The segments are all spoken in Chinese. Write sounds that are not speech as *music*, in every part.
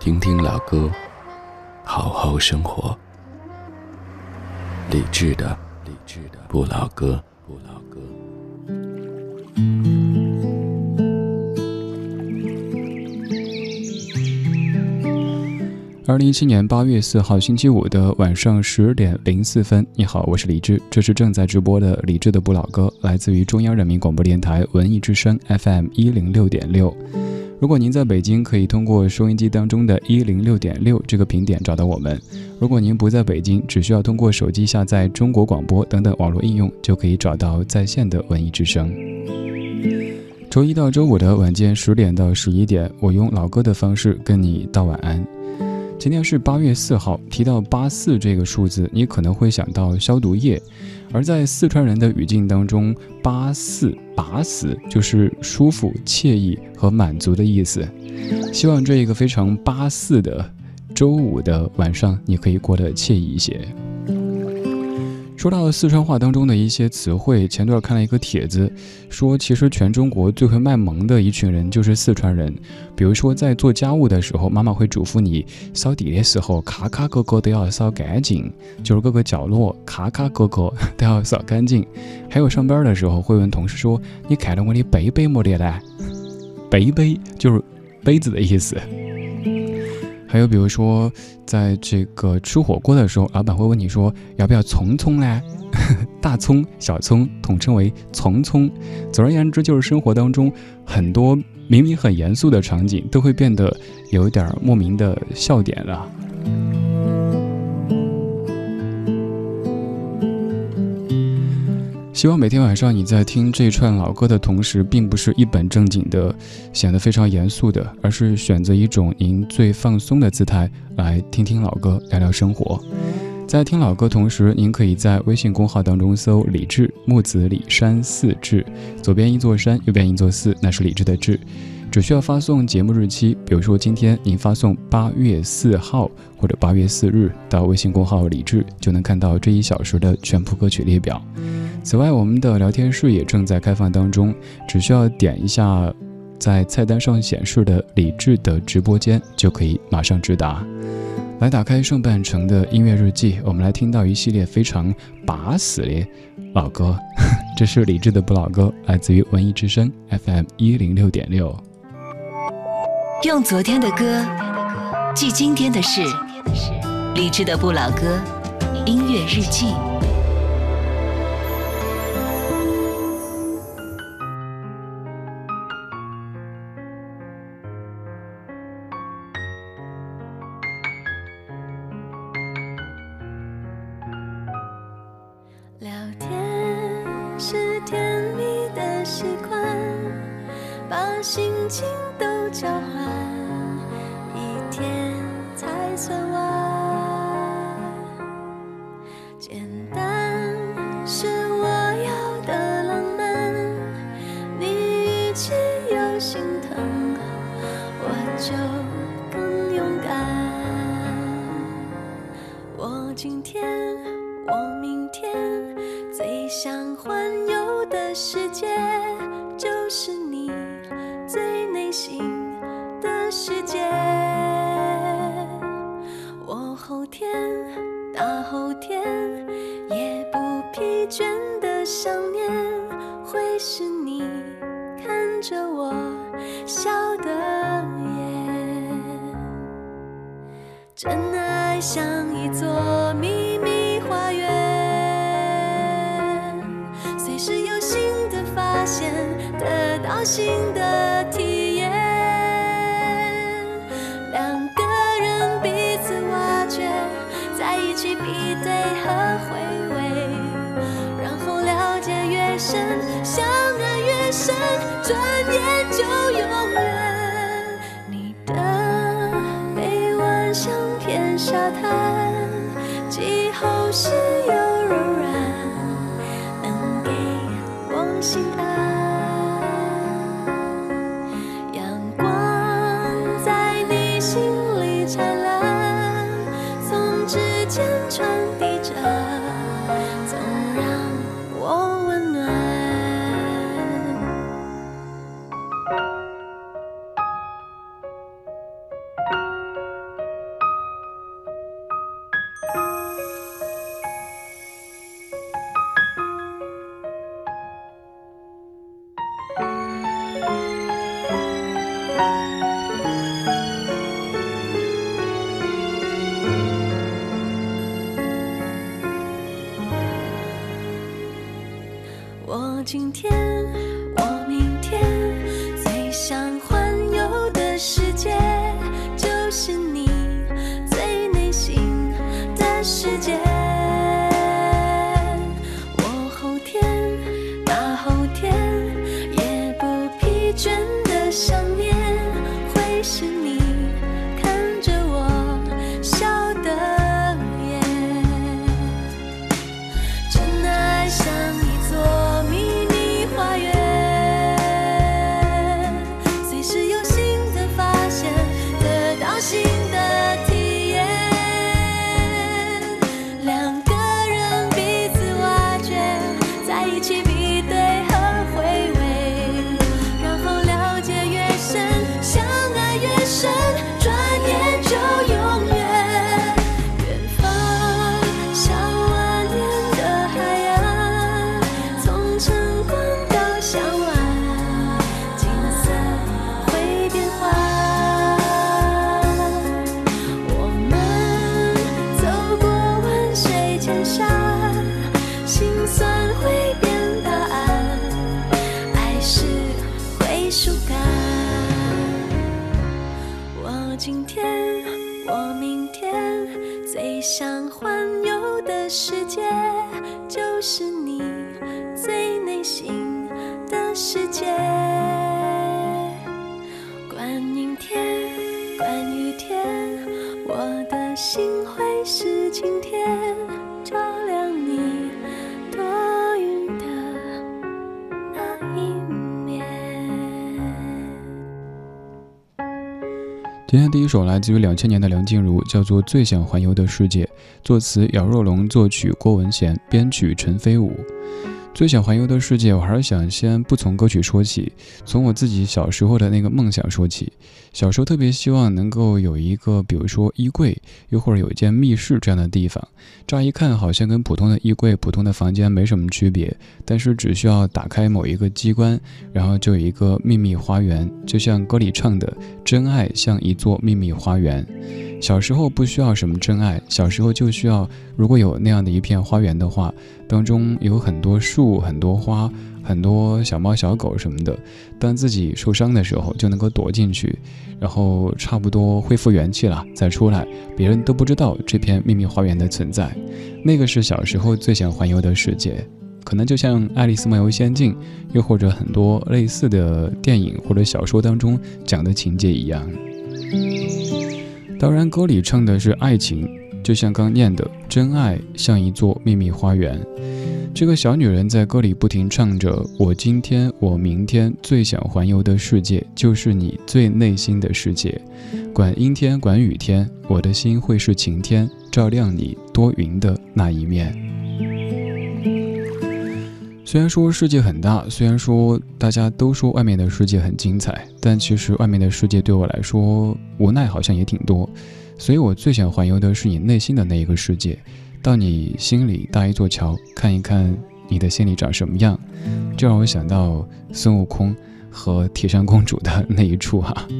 听听老歌，好好生活。理智的，理智的不老歌，不老歌。二零一七年八月四号星期五的晚上十点零四分，你好，我是李志，这是正在直播的李志的不老歌，来自于中央人民广播电台文艺之声 FM 一零六点六。如果您在北京，可以通过收音机当中的“一零六点六”这个频点找到我们；如果您不在北京，只需要通过手机下载中国广播等等网络应用，就可以找到在线的文艺之声。周一到周五的晚间十点到十一点，我用老歌的方式跟你道晚安。今天是八月四号，提到八四这个数字，你可能会想到消毒液。而在四川人的语境当中，“八四把死”就是舒服、惬意和满足的意思。希望这一个非常八四的周五的晚上，你可以过得惬意一些。说到四川话当中的一些词汇，前段看了一个帖子，说其实全中国最会卖萌的一群人就是四川人。比如说在做家务的时候，妈妈会嘱咐你扫地的时候，卡卡角角都要扫干净，就是各个角落卡卡角角都要扫干净。还有上班的时候会问同事说：“你看到我的杯杯没得嘞？”杯杯就是杯子的意思。还有比如说，在这个吃火锅的时候，老板会问你说要不要葱葱嘞？*laughs* 大葱、小葱统称为葱葱。总而言之，就是生活当中很多明明很严肃的场景，都会变得有一点莫名的笑点了。希望每天晚上你在听这串老歌的同时，并不是一本正经的，显得非常严肃的，而是选择一种您最放松的姿态来听听老歌，聊聊生活。在听老歌同时，您可以在微信公号当中搜“李志木子李山寺志”，左边一座山，右边一座寺，那是李志的志。只需要发送节目日期，比如说今天您发送八月四号或者八月四日到微信公号李志，就能看到这一小时的全部歌曲列表。此外，我们的聊天室也正在开放当中，只需要点一下在菜单上显示的李智的直播间，就可以马上直达。来打开上半程的音乐日记，我们来听到一系列非常把死的老歌。*laughs* 这是李智的不老歌，来自于文艺之声 FM 一零六点六。用昨天的歌记今天的事，李智的不老歌音乐日记。片沙滩既厚实又柔软，能给我心安。首来自于两千年的梁静茹，叫做《最想环游的世界》，作词姚若龙，作曲郭文贤，编曲陈飞武。最想环游的世界，我还是想先不从歌曲说起，从我自己小时候的那个梦想说起。小时候特别希望能够有一个，比如说衣柜，又或者有一间密室这样的地方。乍一看好像跟普通的衣柜、普通的房间没什么区别，但是只需要打开某一个机关，然后就有一个秘密花园，就像歌里唱的“真爱像一座秘密花园”。小时候不需要什么真爱，小时候就需要，如果有那样的一片花园的话，当中有很多树、很多花、很多小猫小狗什么的。当自己受伤的时候，就能够躲进去，然后差不多恢复元气了再出来，别人都不知道这片秘密花园的存在。那个是小时候最想环游的世界，可能就像《爱丽丝梦游仙境》，又或者很多类似的电影或者小说当中讲的情节一样。当然，歌里唱的是爱情，就像刚念的“真爱像一座秘密花园”。这个小女人在歌里不停唱着：“我今天，我明天，最想环游的世界，就是你最内心的世界。管阴天，管雨天，我的心会是晴天，照亮你多云的那一面。”虽然说世界很大，虽然说大家都说外面的世界很精彩，但其实外面的世界对我来说无奈好像也挺多。所以我最想环游的是你内心的那一个世界，到你心里搭一座桥，看一看你的心里长什么样。这让我想到孙悟空和铁扇公主的那一处哈。*laughs*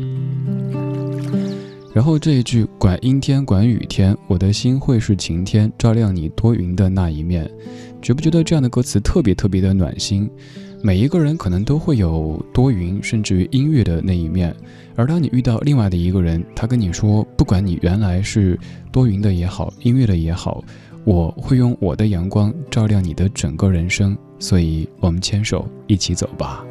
然后这一句“管阴天，管雨天，我的心会是晴天，照亮你多云的那一面”。觉不觉得这样的歌词特别特别的暖心？每一个人可能都会有多云，甚至于音乐的那一面。而当你遇到另外的一个人，他跟你说，不管你原来是多云的也好，音乐的也好，我会用我的阳光照亮你的整个人生。所以，我们牵手一起走吧。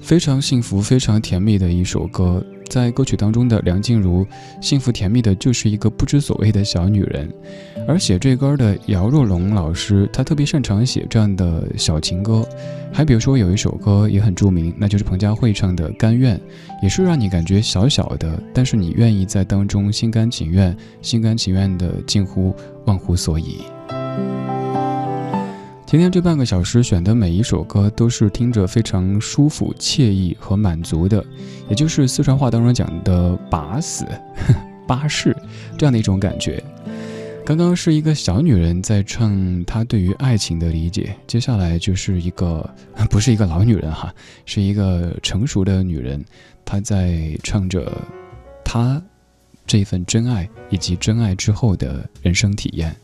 非常幸福、非常甜蜜的一首歌。在歌曲当中的梁静茹，幸福甜蜜的就是一个不知所谓的小女人。而写这歌的姚若龙老师，他特别擅长写这样的小情歌。还比如说有一首歌也很著名，那就是彭佳慧唱的《甘愿》，也是让你感觉小小的，但是你愿意在当中心甘情愿、心甘情愿的近乎忘乎所以。今天这半个小时选的每一首歌都是听着非常舒服、惬意和满足的，也就是四川话当中讲的“把死”“ *laughs* 巴适”这样的一种感觉。刚刚是一个小女人在唱她对于爱情的理解，接下来就是一个不是一个老女人哈，是一个成熟的女人，她在唱着她这份真爱以及真爱之后的人生体验。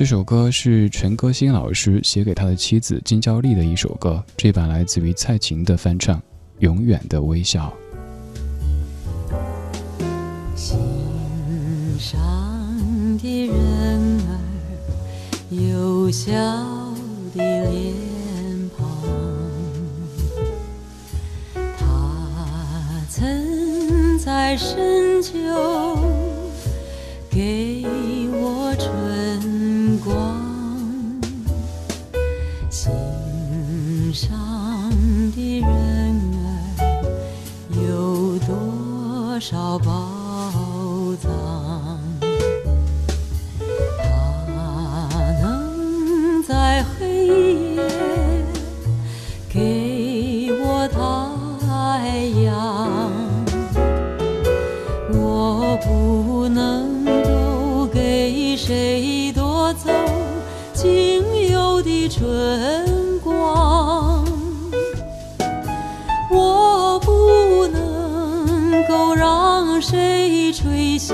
这首歌是陈歌辛老师写给他的妻子金娇丽的一首歌，这版来自于蔡琴的翻唱《永远的微笑》。心上的人儿，有笑的脸庞，他曾在深秋给找宝藏它能在黑夜给我太阳。我不能够给谁夺走仅有的春谁吹熄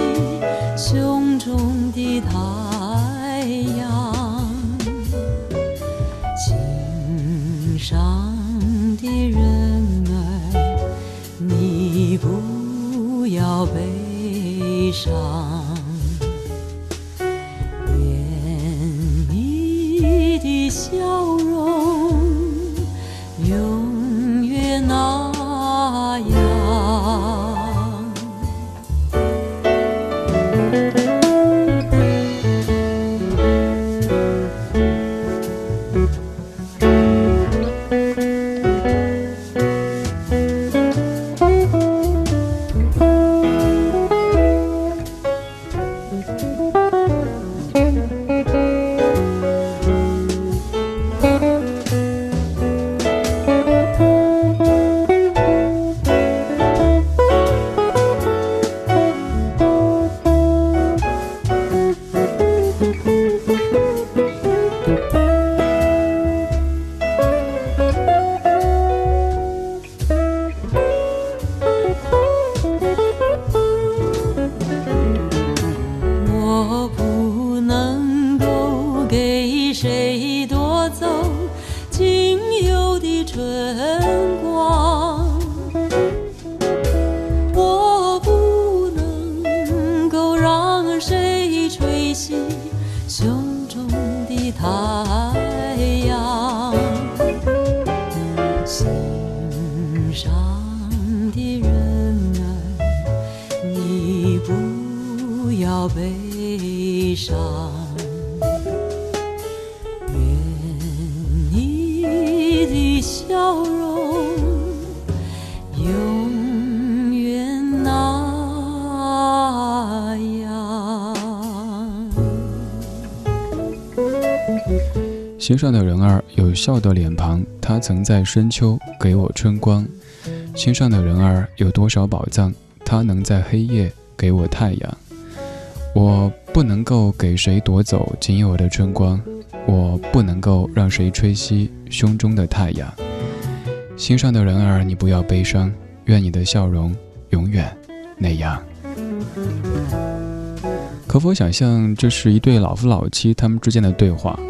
胸中的她心上的人儿有笑的脸庞，他曾在深秋给我春光。心上的人儿有多少宝藏，他能在黑夜给我太阳。我不能够给谁夺走仅有的春光，我不能够让谁吹熄胸中的太阳。心上的人儿，你不要悲伤，愿你的笑容永远那样。可否想象，这是一对老夫老妻他们之间的对话？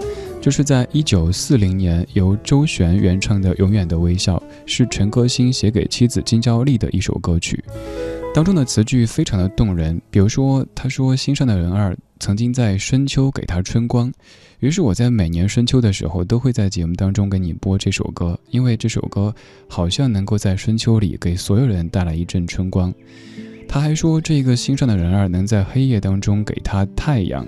这是在一九四零年由周璇原唱的《永远的微笑》，是陈歌辛写给妻子金娇丽的一首歌曲。当中的词句非常的动人。比如说，他说心上的人儿曾经在深秋给他春光，于是我在每年深秋的时候都会在节目当中给你播这首歌，因为这首歌好像能够在深秋里给所有人带来一阵春光。他还说，这个心上的人儿能在黑夜当中给他太阳。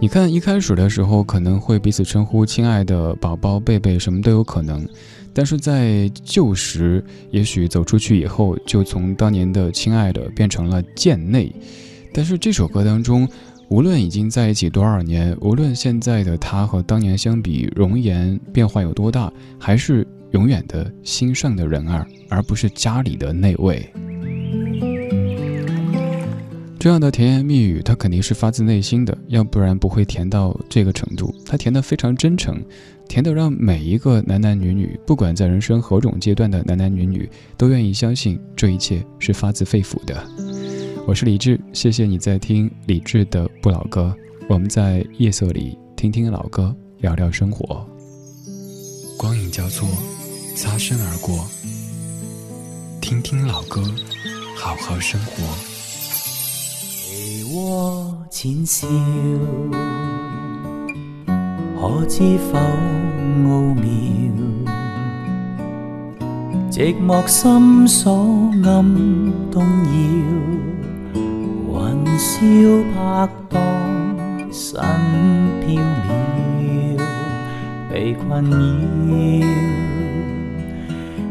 你看，一开始的时候可能会彼此称呼“亲爱的宝宝”“贝贝”，什么都有可能。但是在旧时，也许走出去以后，就从当年的“亲爱的”变成了“贱内”。但是这首歌当中，无论已经在一起多少年，无论现在的他和当年相比容颜变化有多大，还是永远的心上的人儿，而不是家里的那位。这样的甜言蜜语，他肯定是发自内心的，要不然不会甜到这个程度。他甜得非常真诚，甜得让每一个男男女女，不管在人生何种阶段的男男女女，都愿意相信这一切是发自肺腑的。我是李志，谢谢你在听李志的不老歌。我们在夜色里听听老歌，聊聊生活。光影交错，擦身而过，听听老歌，好好生活。过浅笑，可知否奥妙？寂寞心所暗动摇，云霄拍荡身飘渺，被困扰，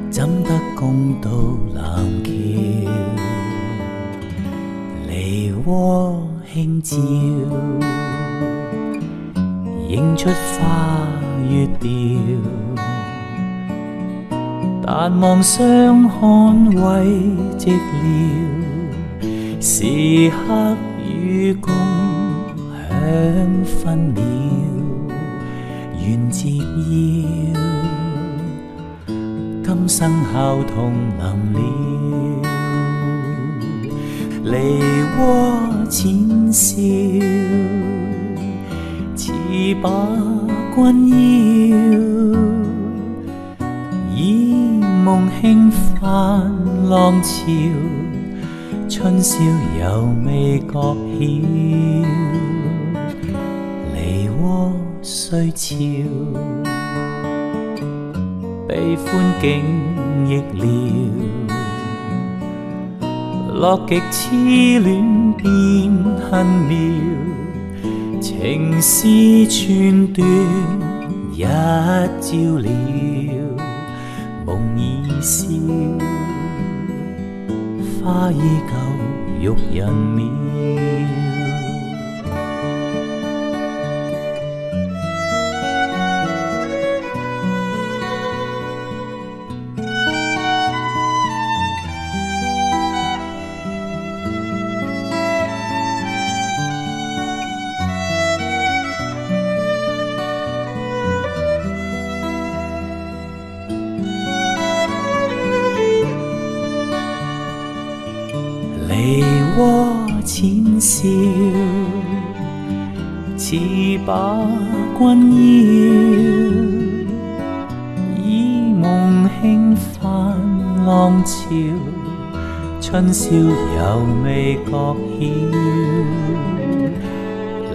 怎得共渡蓝桥？梨涡轻照，映出花月调。但望相看慰寂寥，时刻与共享分秒，愿接邀，今生孝同临了。梨涡浅笑，把君邀。以梦轻泛浪潮，春宵犹未觉晓。梨涡虽俏，悲欢竟亦了。落极痴恋变恨妙，情丝寸断一朝了，梦已消，花依旧玉人渺。笑，似把君邀，以梦轻泛浪潮，春宵犹未觉晓。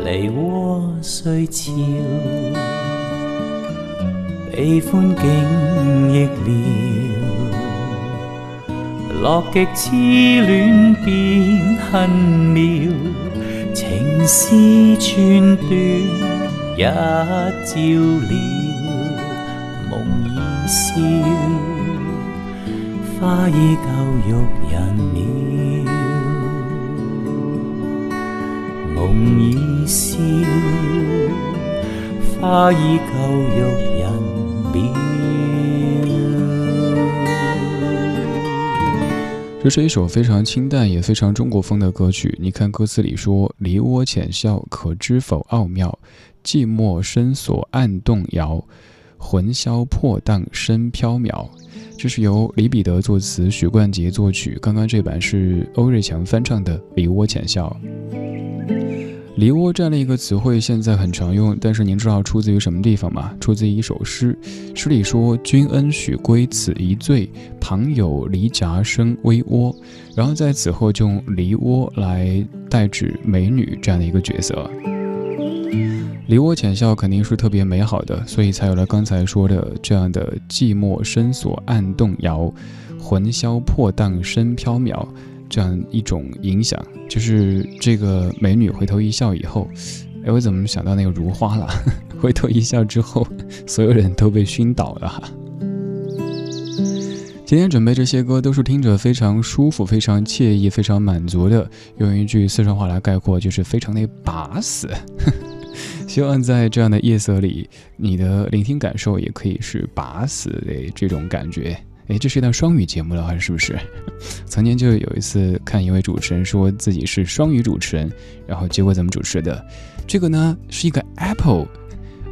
梨涡虽俏，悲欢竟亦了。乐极痴恋变恨妙，情丝寸断一朝了，梦已消，花依旧玉人渺，梦已消，花依旧玉人渺。这是一首非常清淡也非常中国风的歌曲。你看歌词里说：“梨涡浅笑，可知否奥妙？寂寞深锁暗动摇，魂销魄荡身飘渺。”这是由李彼得作词，许冠杰作曲。刚刚这版是欧瑞强翻唱的《梨涡浅笑》。梨窝这样的一个词汇现在很常用，但是您知道出自于什么地方吗？出自于一首诗，诗里说：“君恩许归此一醉，旁有梨夹生微窝。”然后在此后就用梨窝来代指美女这样的一个角色。梨窝浅笑肯定是特别美好的，所以才有了刚才说的这样的寂寞深锁暗动摇，魂销魄荡身飘渺。这样一种影响，就是这个美女回头一笑以后，哎，我怎么想到那个如花了？*laughs* 回头一笑之后，所有人都被熏倒了哈。今天准备这些歌都是听着非常舒服、非常惬意、非常满足的。用一句四川话来概括，就是非常的把死。*laughs* 希望在这样的夜色里，你的聆听感受也可以是把死的这种感觉。哎，这是一档双语节目了，是不是？*laughs* 曾经就有一次看一位主持人说自己是双语主持人，然后结果怎么主持的？这个呢是一个 Apple，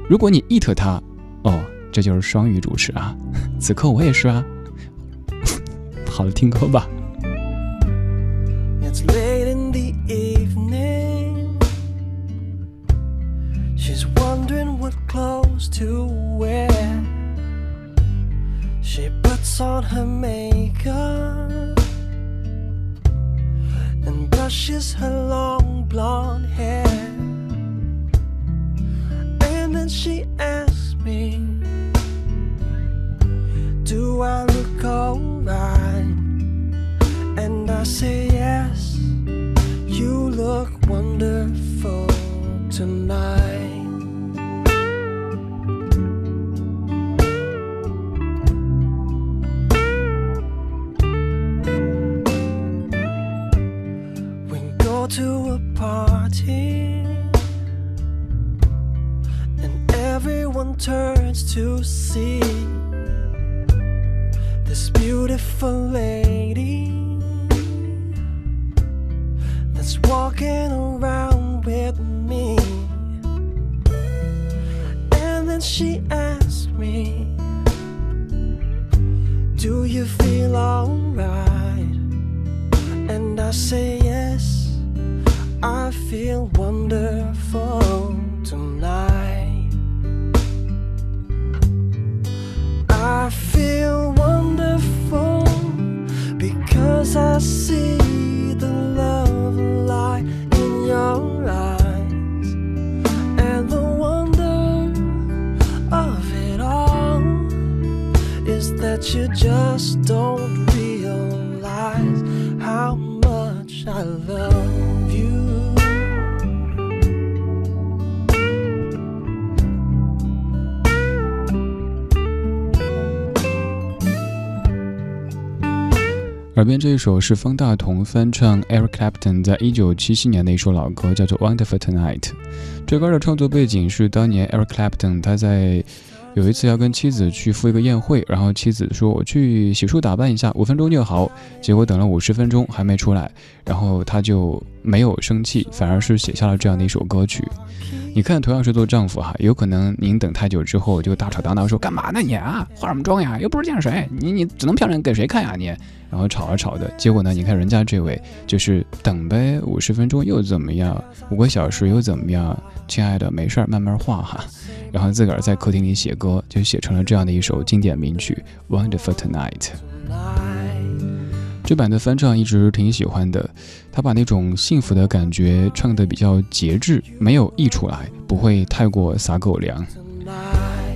如果你 eat 它，哦，这就是双语主持啊。此刻我也是啊。*laughs* 好了，听歌吧。She puts on her makeup and brushes her long blonde hair. And then she asks me, Do I look alright? And I say, Yes, you look wonderful tonight. To a party. And everyone turns to see this beautiful lady that's walking around with me. And then she asks me do you feel alright? And I say feel wonderful tonight. I feel wonderful because I see the love light in your eyes and the wonder of it all is that you just don't 耳边这一首是方大同翻唱 Eric Clapton 在一九七七年的一首老歌，叫做《Wonderful Tonight》。这歌的创作背景是当年 Eric Clapton 他在有一次要跟妻子去赴一个宴会，然后妻子说：“我去洗漱打扮一下，五分钟就好。”结果等了五十分钟还没出来，然后他就没有生气，反而是写下了这样的一首歌曲。你看，同样是做丈夫哈，有可能您等太久之后就大吵大闹，说干嘛呢你啊，化什么妆呀，又不是见谁，你你只能漂亮给谁看呀你？然后吵啊吵的，结果呢，你看人家这位就是等呗，五十分钟又怎么样？五个小时又怎么样？亲爱的，没事儿，慢慢画哈。然后自个儿在客厅里写歌，就写成了这样的一首经典名曲《Wonderful Tonight》。这版的翻唱一直挺喜欢的，他把那种幸福的感觉唱得比较节制，没有溢出来，不会太过撒狗粮。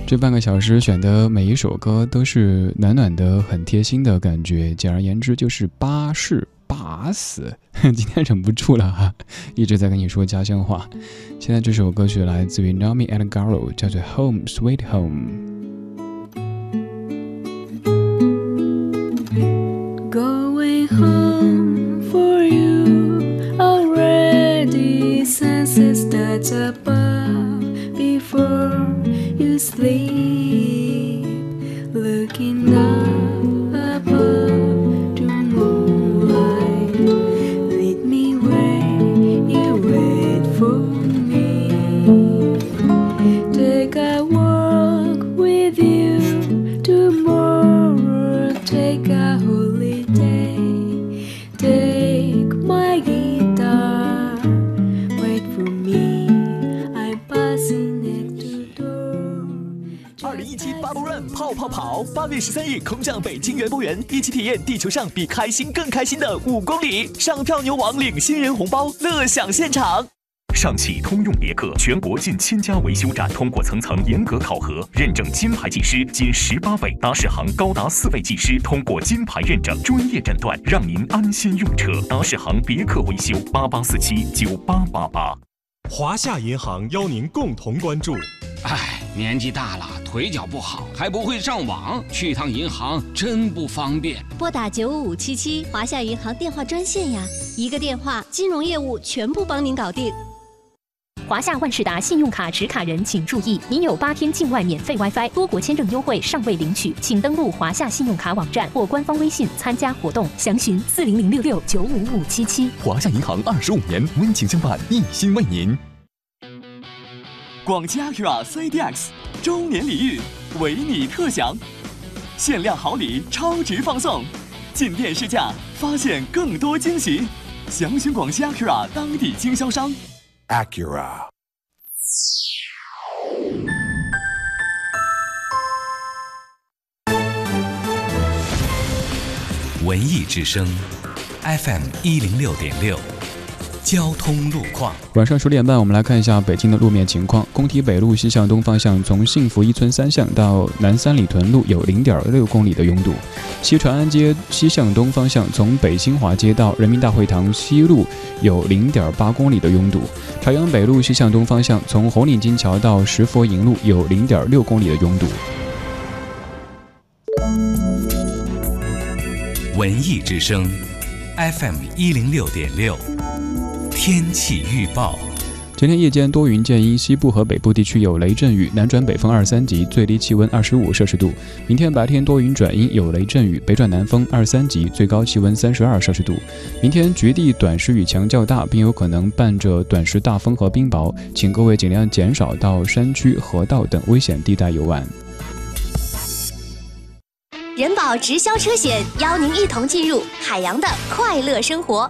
这半个小时选的每一首歌都是暖暖的、很贴心的感觉，简而言之就是巴适巴死。*laughs* 今天忍不住了哈，一直在跟你说家乡话。现在这首歌曲来自于 Naomi and Garo，叫做《Home Sweet Home》。above before you sleep, looking down 八月十三日空降北京园博园，一起体验地球上比开心更开心的五公里。上票牛王领新人红包，乐享现场。上汽通用别克全国近千家维修站通过层层严格考核，认证金牌技师仅十八位，达世行高达四位技师通过金牌认证，专业诊断，让您安心用车。达世行别克维修八八四七九八八八。华夏银行邀您共同关注。哎，年纪大了，腿脚不好，还不会上网，去趟银行真不方便。拨打九五五七七华夏银行电话专线呀，一个电话，金融业务全部帮您搞定。华夏万事达信用卡持卡人请注意，您有八天境外免费 WiFi、多国签证优惠尚未领取，请登录华夏信用卡网站或官方微信参加活动，详询四零零六六九五五七七。华夏银行二十五年温情相伴，一心为您。广汽 Acura CDX 周年礼遇，为你特享，限量好礼，超值放送，进店试驾，发现更多惊喜。详询广汽 Acura 当地经销商。Acura。文艺之声，FM 一零六点六，交通路况。晚上十点半，我们来看一下北京的路面情况。工体北路西向东方向，从幸福一村三巷到南三里屯路有零点六公里的拥堵；西长安街西向东方向，从北新华街到人民大会堂西路有零点八公里的拥堵；朝阳北路西向东方向，从红领巾桥到石佛营路有零点六公里的拥堵。文艺之声，FM 一零六点六，天气预报。今天夜间多云见阴，西部和北部地区有雷阵雨，南转北风二三级，最低气温二十五摄氏度。明天白天多云转阴，有雷阵雨，北转南风二三级，最高气温三十二摄氏度。明天局地短时雨强较大，并有可能伴着短时大风和冰雹，请各位尽量减少到山区、河道等危险地带游玩。人保直销车险邀您一同进入海洋的快乐生活。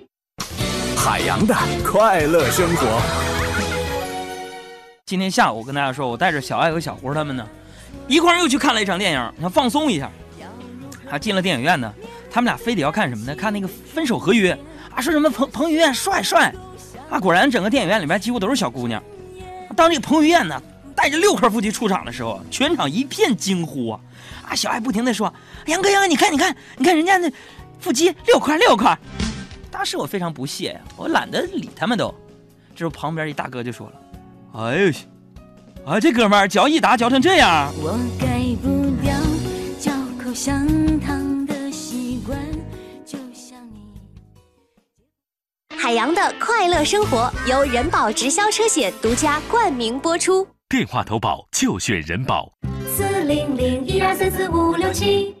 海洋的快乐生活。今天下午我跟大家说，我带着小爱和小胡他们呢，一块儿又去看了一场电影，想放松一下。啊，进了电影院呢，他们俩非得要看什么呢？看那个《分手合约》啊，说什么彭彭于晏帅帅啊，果然整个电影院里面几乎都是小姑娘。当这个彭于晏呢带着六块腹肌出场的时候，全场一片惊呼啊！啊，小爱不停的说：“杨哥，杨哥，你看，你看，你看人家那腹肌六块六块。”当时我非常不屑呀，我懒得理他们都。这时候旁边一大哥就说了：“哎呦，啊，这哥们儿嚼一打嚼成这样。”我改不掉嚼口香糖的习惯，就像你。海洋的快乐生活由人保直销车险独家冠名播出。电话投保就选人保。四零零一二三四五六七。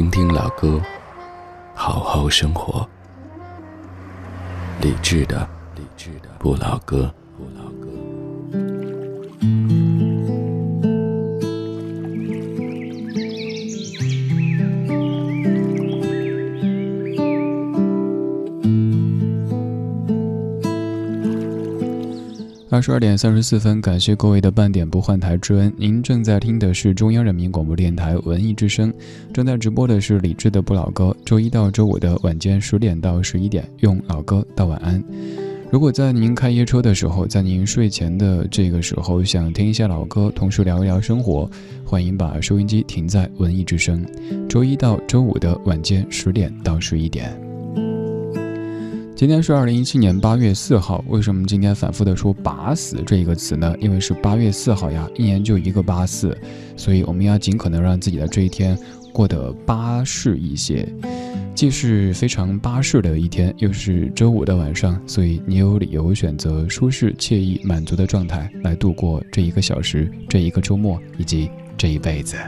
听听老歌，好好生活。理智的，理智的不老歌，十二点三十四分，感谢各位的半点不换台之恩。您正在听的是中央人民广播电台文艺之声，正在直播的是李志的不老歌。周一到周五的晚间十点到十一点，用老歌道晚安。如果在您开夜车的时候，在您睡前的这个时候想听一下老歌，同时聊一聊生活，欢迎把收音机停在文艺之声。周一到周五的晚间十点到十一点。今天是二零一七年八月四号，为什么今天反复的说“把死”这一个词呢？因为是八月四号呀，一年就一个八四，所以我们要尽可能让自己的这一天过得巴适一些。既是非常巴适的一天，又是周五的晚上，所以你有理由选择舒适、惬意、满足的状态来度过这一个小时、这一个周末以及这一辈子。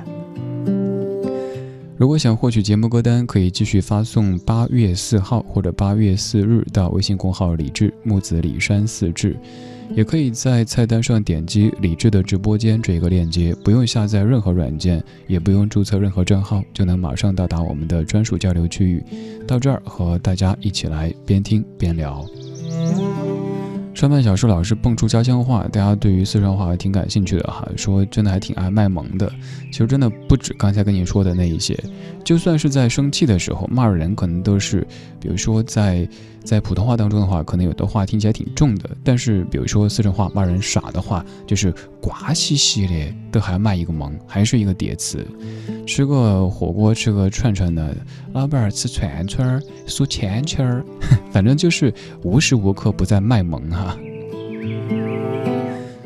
如果想获取节目歌单，可以继续发送“八月四号”或者“八月四日”到微信公号“李志木子李山四志”，也可以在菜单上点击“李志的直播间”这个链接，不用下载任何软件，也不用注册任何账号，就能马上到达我们的专属交流区域，到这儿和大家一起来边听边聊。上半小树老师蹦出家乡话，大家对于四川话还挺感兴趣的哈，说真的还挺爱卖萌的。其实真的不止刚才跟你说的那一些，就算是在生气的时候骂人，可能都是，比如说在在普通话当中的话，可能有的话听起来挺重的，但是比如说四川话骂人傻的话，就是瓜兮兮的，都还卖一个萌，还是一个叠词。吃个火锅，吃个串串的，老板吃串串儿，数钱钱儿，*laughs* 反正就是无时无刻不在卖萌哈。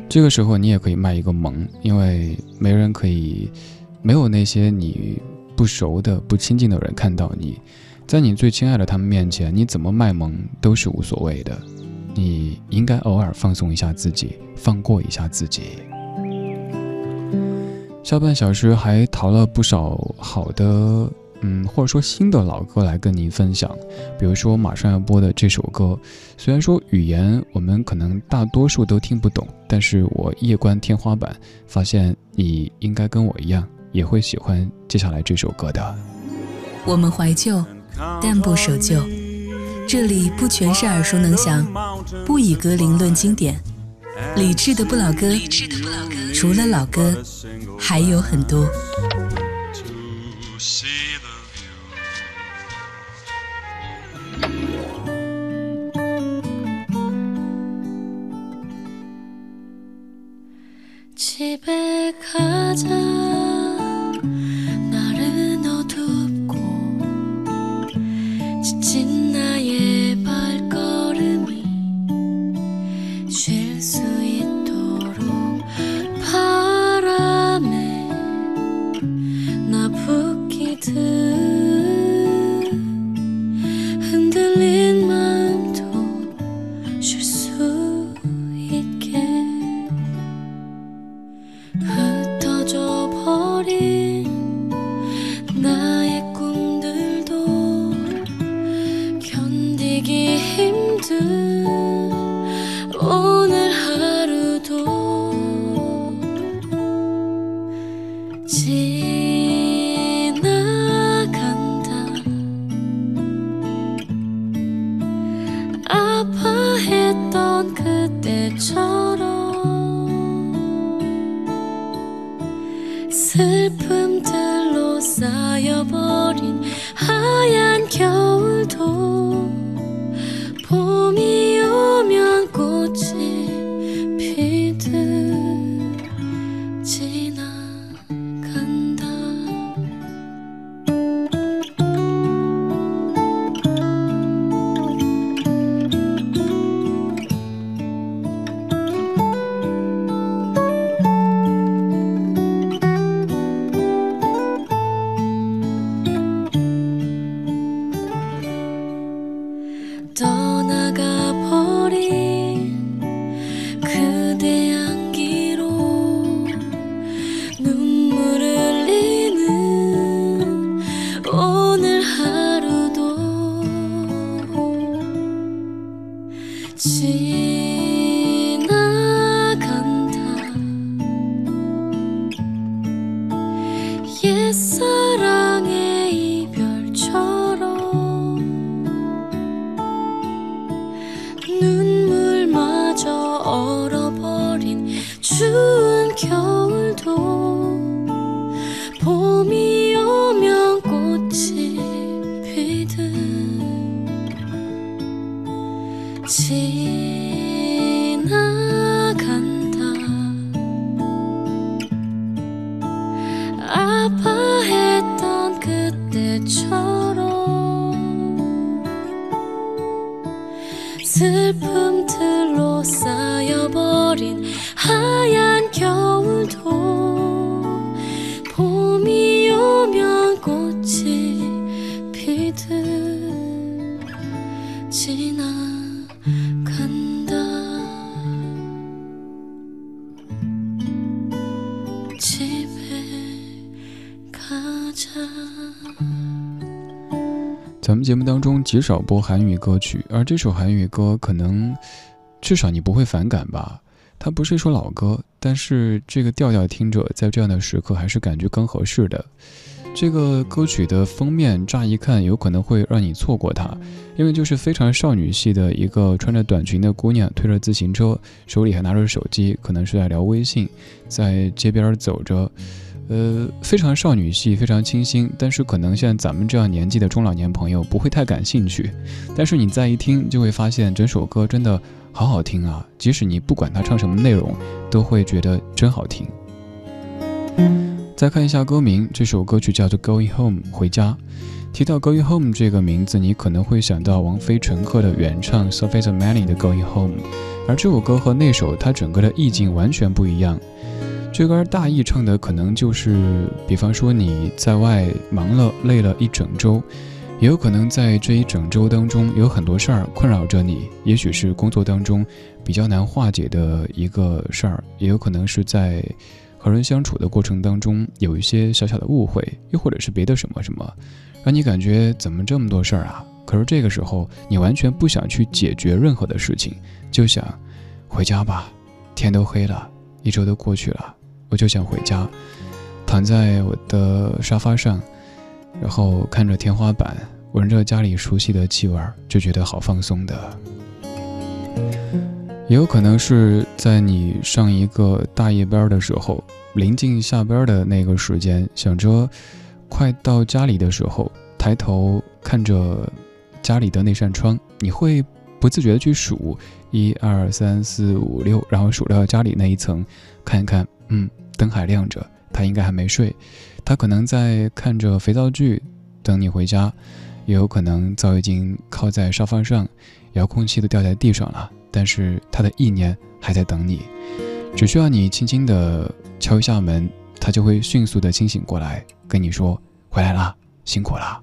这个时候你也可以卖一个萌，因为没人可以，没有那些你不熟的、不亲近的人看到你，在你最亲爱的他们面前，你怎么卖萌都是无所谓的。你应该偶尔放松一下自己，放过一下自己。下半小时还淘了不少好的，嗯，或者说新的老歌来跟您分享。比如说马上要播的这首歌，虽然说语言我们可能大多数都听不懂，但是我夜观天花板，发现你应该跟我一样也会喜欢接下来这首歌的。我们怀旧，但不守旧。这里不全是耳熟能详，不以歌龄论经典。理智的不老歌，除了老歌。还有很多。咱们节目当中极少播韩语歌曲，而这首韩语歌可能至少你不会反感吧？它不是一首老歌，但是这个调调听着在这样的时刻还是感觉更合适的。这个歌曲的封面乍一看有可能会让你错过它，因为就是非常少女系的一个穿着短裙的姑娘推着自行车，手里还拿着手机，可能是在聊微信，在街边走着。呃，非常少女系，非常清新，但是可能像咱们这样年纪的中老年朋友不会太感兴趣。但是你再一听，就会发现整首歌真的好好听啊！即使你不管他唱什么内容，都会觉得真好听。再看一下歌名，这首歌曲叫做《Going Home》回家。提到《Going Home》这个名字，你可能会想到王菲、陈赫的原唱 Sophie m a n y 的《Going Home》，而这首歌和那首它整个的意境完全不一样。这歌大意唱的可能就是，比方说你在外忙了累了一整周，也有可能在这一整周当中有很多事儿困扰着你，也许是工作当中比较难化解的一个事儿，也有可能是在和人相处的过程当中有一些小小的误会，又或者是别的什么什么，让你感觉怎么这么多事儿啊？可是这个时候你完全不想去解决任何的事情，就想回家吧，天都黑了，一周都过去了。我就想回家，躺在我的沙发上，然后看着天花板，闻着家里熟悉的气味，就觉得好放松的。也有可能是在你上一个大夜班的时候，临近下班的那个时间，想着快到家里的时候，抬头看着家里的那扇窗，你会不自觉的去数一二三四五六，然后数到家里那一层，看一看。嗯，灯还亮着，他应该还没睡，他可能在看着肥皂剧，等你回家，也有可能早已经靠在沙发上，遥控器都掉在地上了，但是他的意念还在等你，只需要你轻轻的敲一下门，他就会迅速的清醒过来，跟你说回来啦，辛苦啦。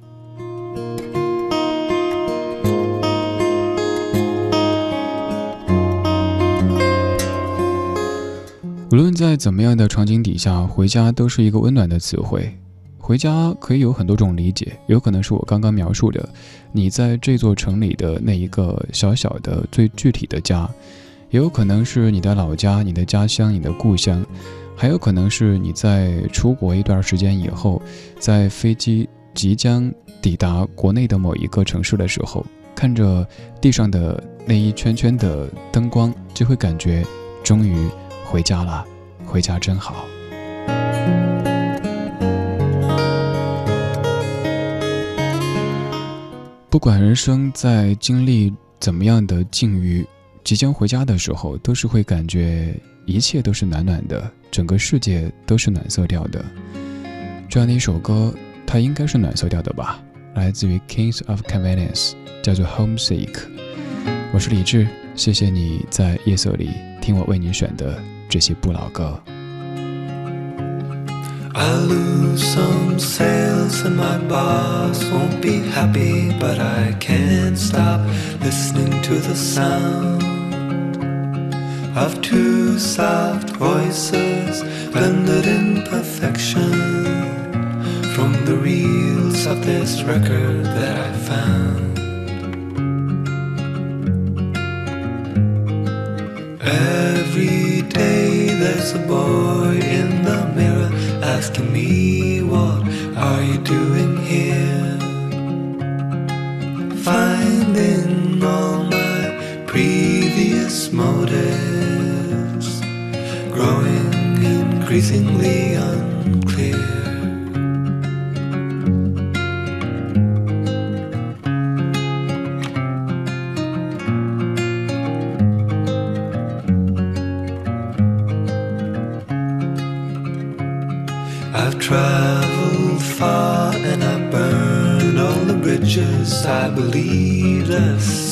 无论在怎么样的场景底下，回家都是一个温暖的词汇。回家可以有很多种理解，有可能是我刚刚描述的，你在这座城里的那一个小小的、最具体的家；也有可能是你的老家、你的家乡、你的故乡；还有可能是你在出国一段时间以后，在飞机即将抵达国内的某一个城市的时候，看着地上的那一圈圈的灯光，就会感觉终于。回家了，回家真好。不管人生在经历怎么样的境遇，即将回家的时候，都是会感觉一切都是暖暖的，整个世界都是暖色调的。这样的一首歌，它应该是暖色调的吧？来自于 Kings of Convenience，叫做《Homesick》。我是李志，谢谢你在夜色里听我为你选的。这些不老歌。I lose some sales and my boss won't be happy, but I can't stop listening to the sound of two soft voices blended in perfection from the reels of this record that I found. Day there's a boy in the mirror asking me, What are you doing here? Finding all my previous motives growing in increasingly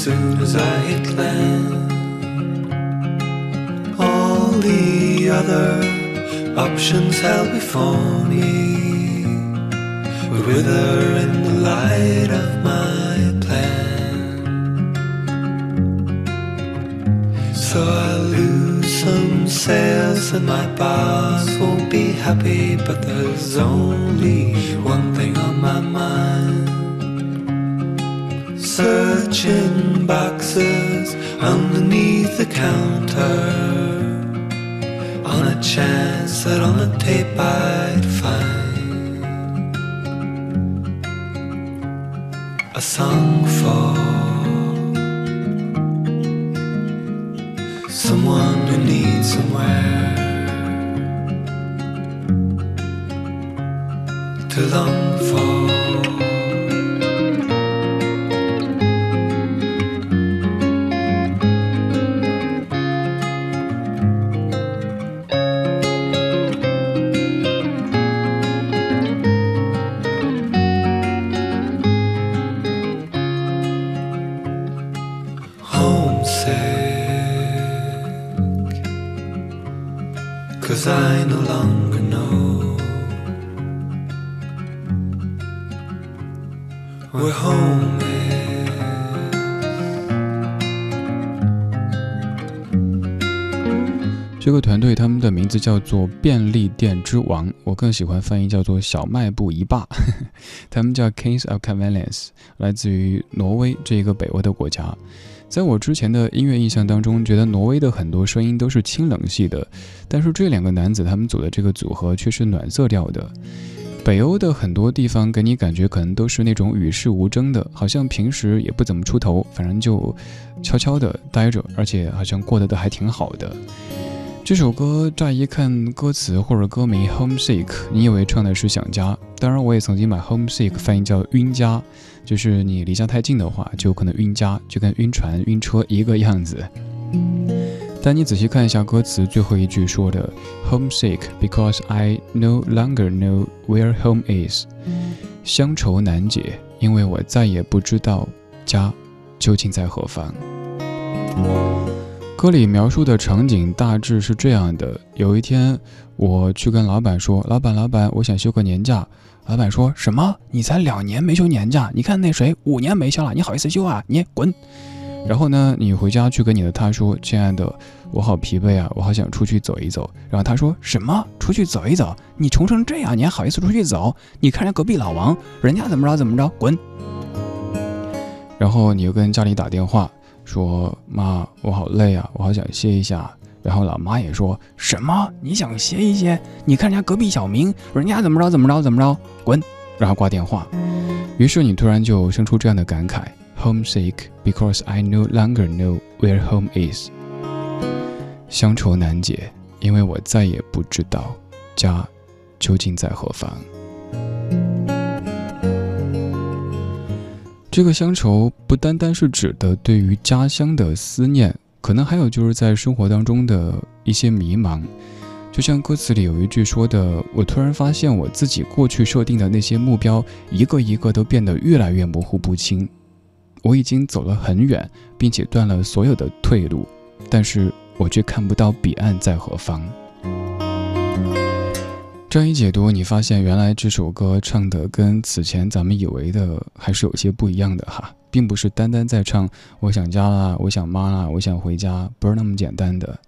soon as I hit land. All the other options held before me would wither in the light of my plan. So I lose some sails and my boss won't be happy, but there's only one thing on my mind. Searching boxes underneath the counter. On a chance that on the tape I'd find a song for someone who needs somewhere to long 叫做便利店之王，我更喜欢翻译叫做小卖部一霸。*laughs* 他们叫 Kings of Convenience，来自于挪威这一个北欧的国家。在我之前的音乐印象当中，觉得挪威的很多声音都是清冷系的，但是这两个男子他们组的这个组合却是暖色调的。北欧的很多地方给你感觉可能都是那种与世无争的，好像平时也不怎么出头，反正就悄悄的待着，而且好像过得都还挺好的。这首歌乍一看歌词或者歌名 homesick，你以为唱的是想家，当然我也曾经把 homesick 翻译叫晕家，就是你离家太近的话，就可能晕家，就跟晕船、晕车一个样子。但你仔细看一下歌词，最后一句说的 homesick because I no longer know where home is，乡愁难解，因为我再也不知道家究竟在何方。歌里描述的场景大致是这样的：有一天，我去跟老板说：“老板，老板，我想休个年假。”老板说什么？你才两年没休年假？你看那谁五年没休了，你好意思休啊？你滚！然后呢，你回家去跟你的他说：“亲爱的，我好疲惫啊，我好想出去走一走。”然后他说什么？出去走一走？你穷成这样，你还好意思出去走？你看人隔壁老王，人家怎么着怎么着？滚！然后你又跟家里打电话。说妈，我好累啊，我好想歇一下。然后老妈也说什么？你想歇一歇？你看人家隔壁小明，人家怎么着怎么着怎么着？滚！然后挂电话。于是你突然就生出这样的感慨：homesick because I no longer know where home is。乡愁难解，因为我再也不知道家究竟在何方。这个乡愁不单单是指的对于家乡的思念，可能还有就是在生活当中的一些迷茫。就像歌词里有一句说的：“我突然发现我自己过去设定的那些目标，一个一个都变得越来越模糊不清。我已经走了很远，并且断了所有的退路，但是我却看不到彼岸在何方。”这样一解读，你发现原来这首歌唱的跟此前咱们以为的还是有些不一样的哈，并不是单单在唱我想家啦，我想妈啦，我想回家，不是那么简单的。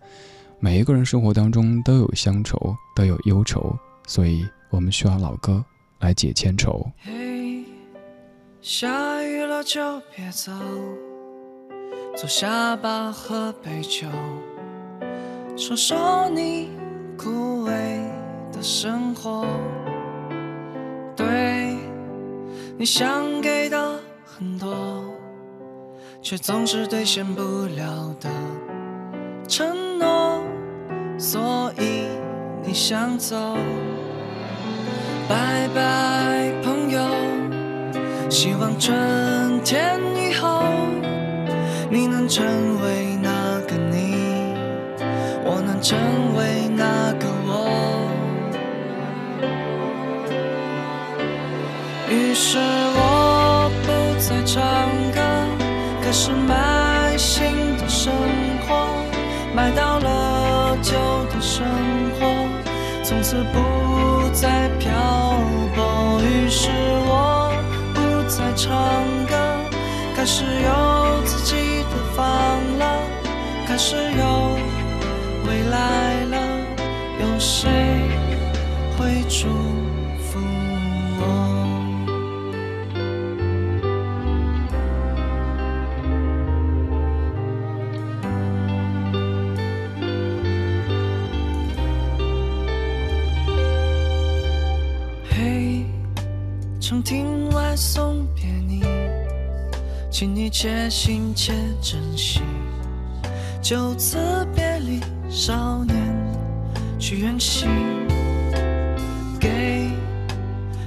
每一个人生活当中都有乡愁，都有忧愁，所以我们需要老歌来解千愁。下雨了就别走，坐下吧，喝杯酒，说说你枯萎。的生活，对你想给的很多，却总是兑现不了的承诺，所以你想走。拜拜，朋友，希望春天以后你能成为那个你，我能成为那个于是我不再唱歌，开始买新的生活，买到了旧的生活，从此不再漂泊。于是我不再唱歌，开始有自己的房了，开始有未来了，有谁会祝福我？请你且行且珍惜。就此别离，少年去远行，给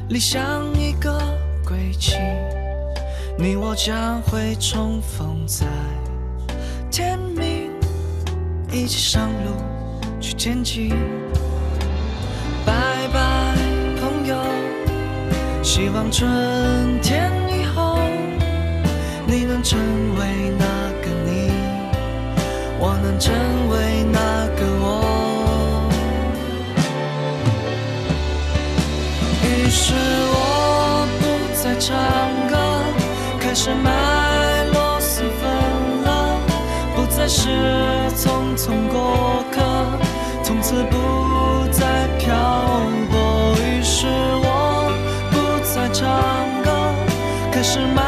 理想一个归期。你我将会重逢在天明，一起上路去前进。拜拜，朋友，希望春你能成为那个你，我能成为那个我。于是我不再唱歌，开始买螺蛳粉了，不再是匆匆过客，从此不再漂泊。于是我不再唱歌，开始买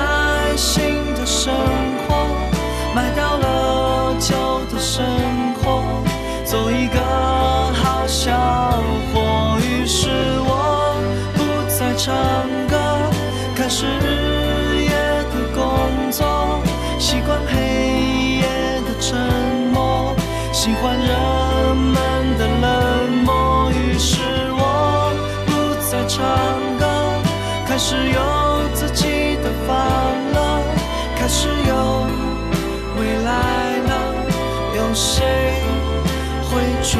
开始日夜的工作，习惯黑夜的沉默，喜欢人们的冷漠。于是我不再唱歌，开始有自己的房了，开始有未来了，有谁会祝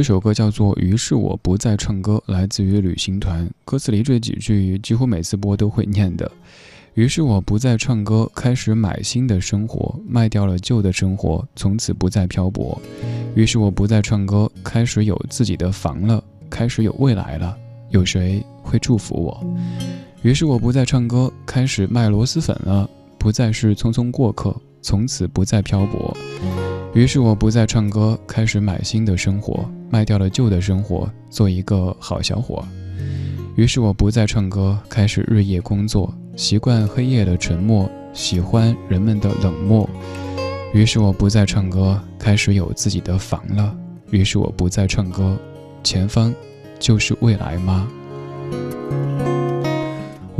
这首歌叫做《于是我不再唱歌》，来自于旅行团。歌词里这几句几乎每次播都会念的。于是我不再唱歌，开始买新的生活，卖掉了旧的生活，从此不再漂泊。于是我不再唱歌，开始有自己的房了，开始有未来了，有谁会祝福我？于是我不再唱歌，开始卖螺蛳粉了，不再是匆匆过客，从此不再漂泊。于是我不再唱歌，开始买新的生活，卖掉了旧的生活，做一个好小伙。于是我不再唱歌，开始日夜工作，习惯黑夜的沉默，喜欢人们的冷漠。于是我不再唱歌，开始有自己的房了。于是我不再唱歌，前方就是未来吗？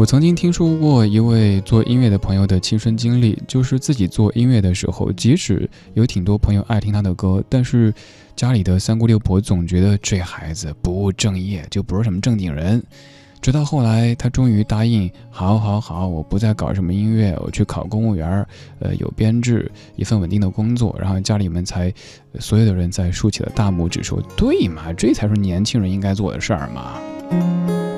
我曾经听说过一位做音乐的朋友的亲身经历，就是自己做音乐的时候，即使有挺多朋友爱听他的歌，但是家里的三姑六婆总觉得这孩子不务正业，就不是什么正经人。直到后来，他终于答应，好，好，好，我不再搞什么音乐，我去考公务员，呃，有编制，一份稳定的工作，然后家里面才所有的人在竖起了大拇指，说对嘛，这才是年轻人应该做的事儿嘛。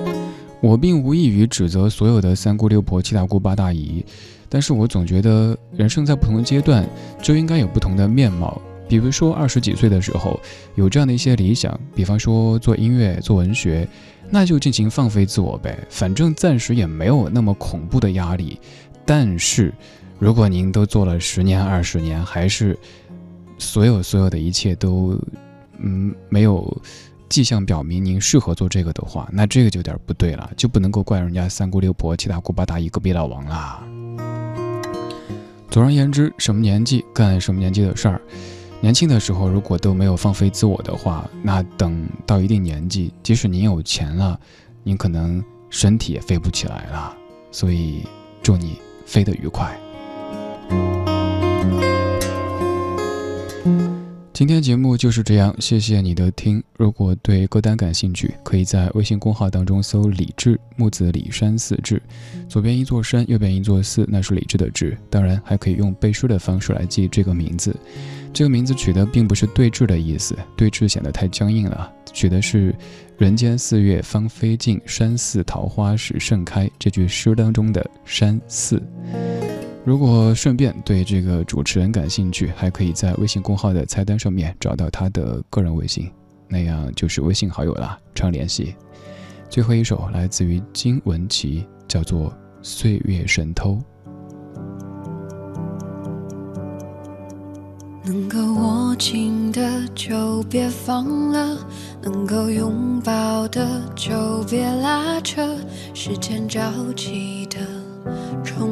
我并无意于指责所有的三姑六婆、七大姑八大姨，但是我总觉得人生在不同阶段就应该有不同的面貌。比如说二十几岁的时候有这样的一些理想，比方说做音乐、做文学。那就尽情放飞自我呗，反正暂时也没有那么恐怖的压力。但是，如果您都做了十年、二十年，还是所有所有的一切都嗯没有迹象表明您适合做这个的话，那这个就有点不对了，就不能够怪人家三姑六婆、七大姑八大姨、隔壁老王啦。总而言之，什么年纪干什么年纪的事儿。年轻的时候，如果都没有放飞自我的话，那等到一定年纪，即使您有钱了，您可能身体也飞不起来了。所以，祝你飞得愉快。今天节目就是这样，谢谢你的听。如果对歌单感兴趣，可以在微信公号当中搜“李志木子李山寺志”，左边一座山，右边一座寺，那是李志的志。当然，还可以用背书的方式来记这个名字。这个名字取的并不是对峙的意思，对峙显得太僵硬了。取的是“人间四月芳菲尽，山寺桃花始盛开”这句诗当中的“山寺”。如果顺便对这个主持人感兴趣，还可以在微信公号的菜单上面找到他的个人微信，那样就是微信好友了，常联系。最后一首来自于金文岐，叫做《岁月神偷》。能够握紧的就别放了，能够拥抱的就别拉扯。时间着急的冲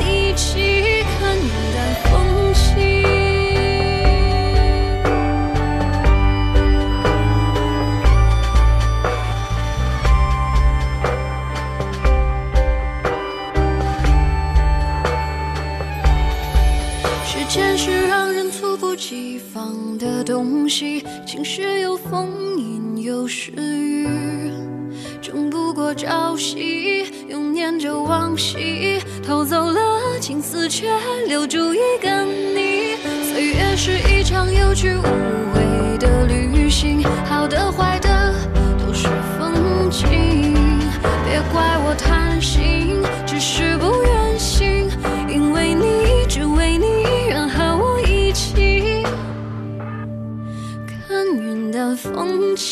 息，晴时有风，阴有时雨，争不过朝夕，又念着往昔，偷走了青丝，却留住一个你。岁月是一场有去无回的旅行，好的坏的都是风景，别怪我贪风轻。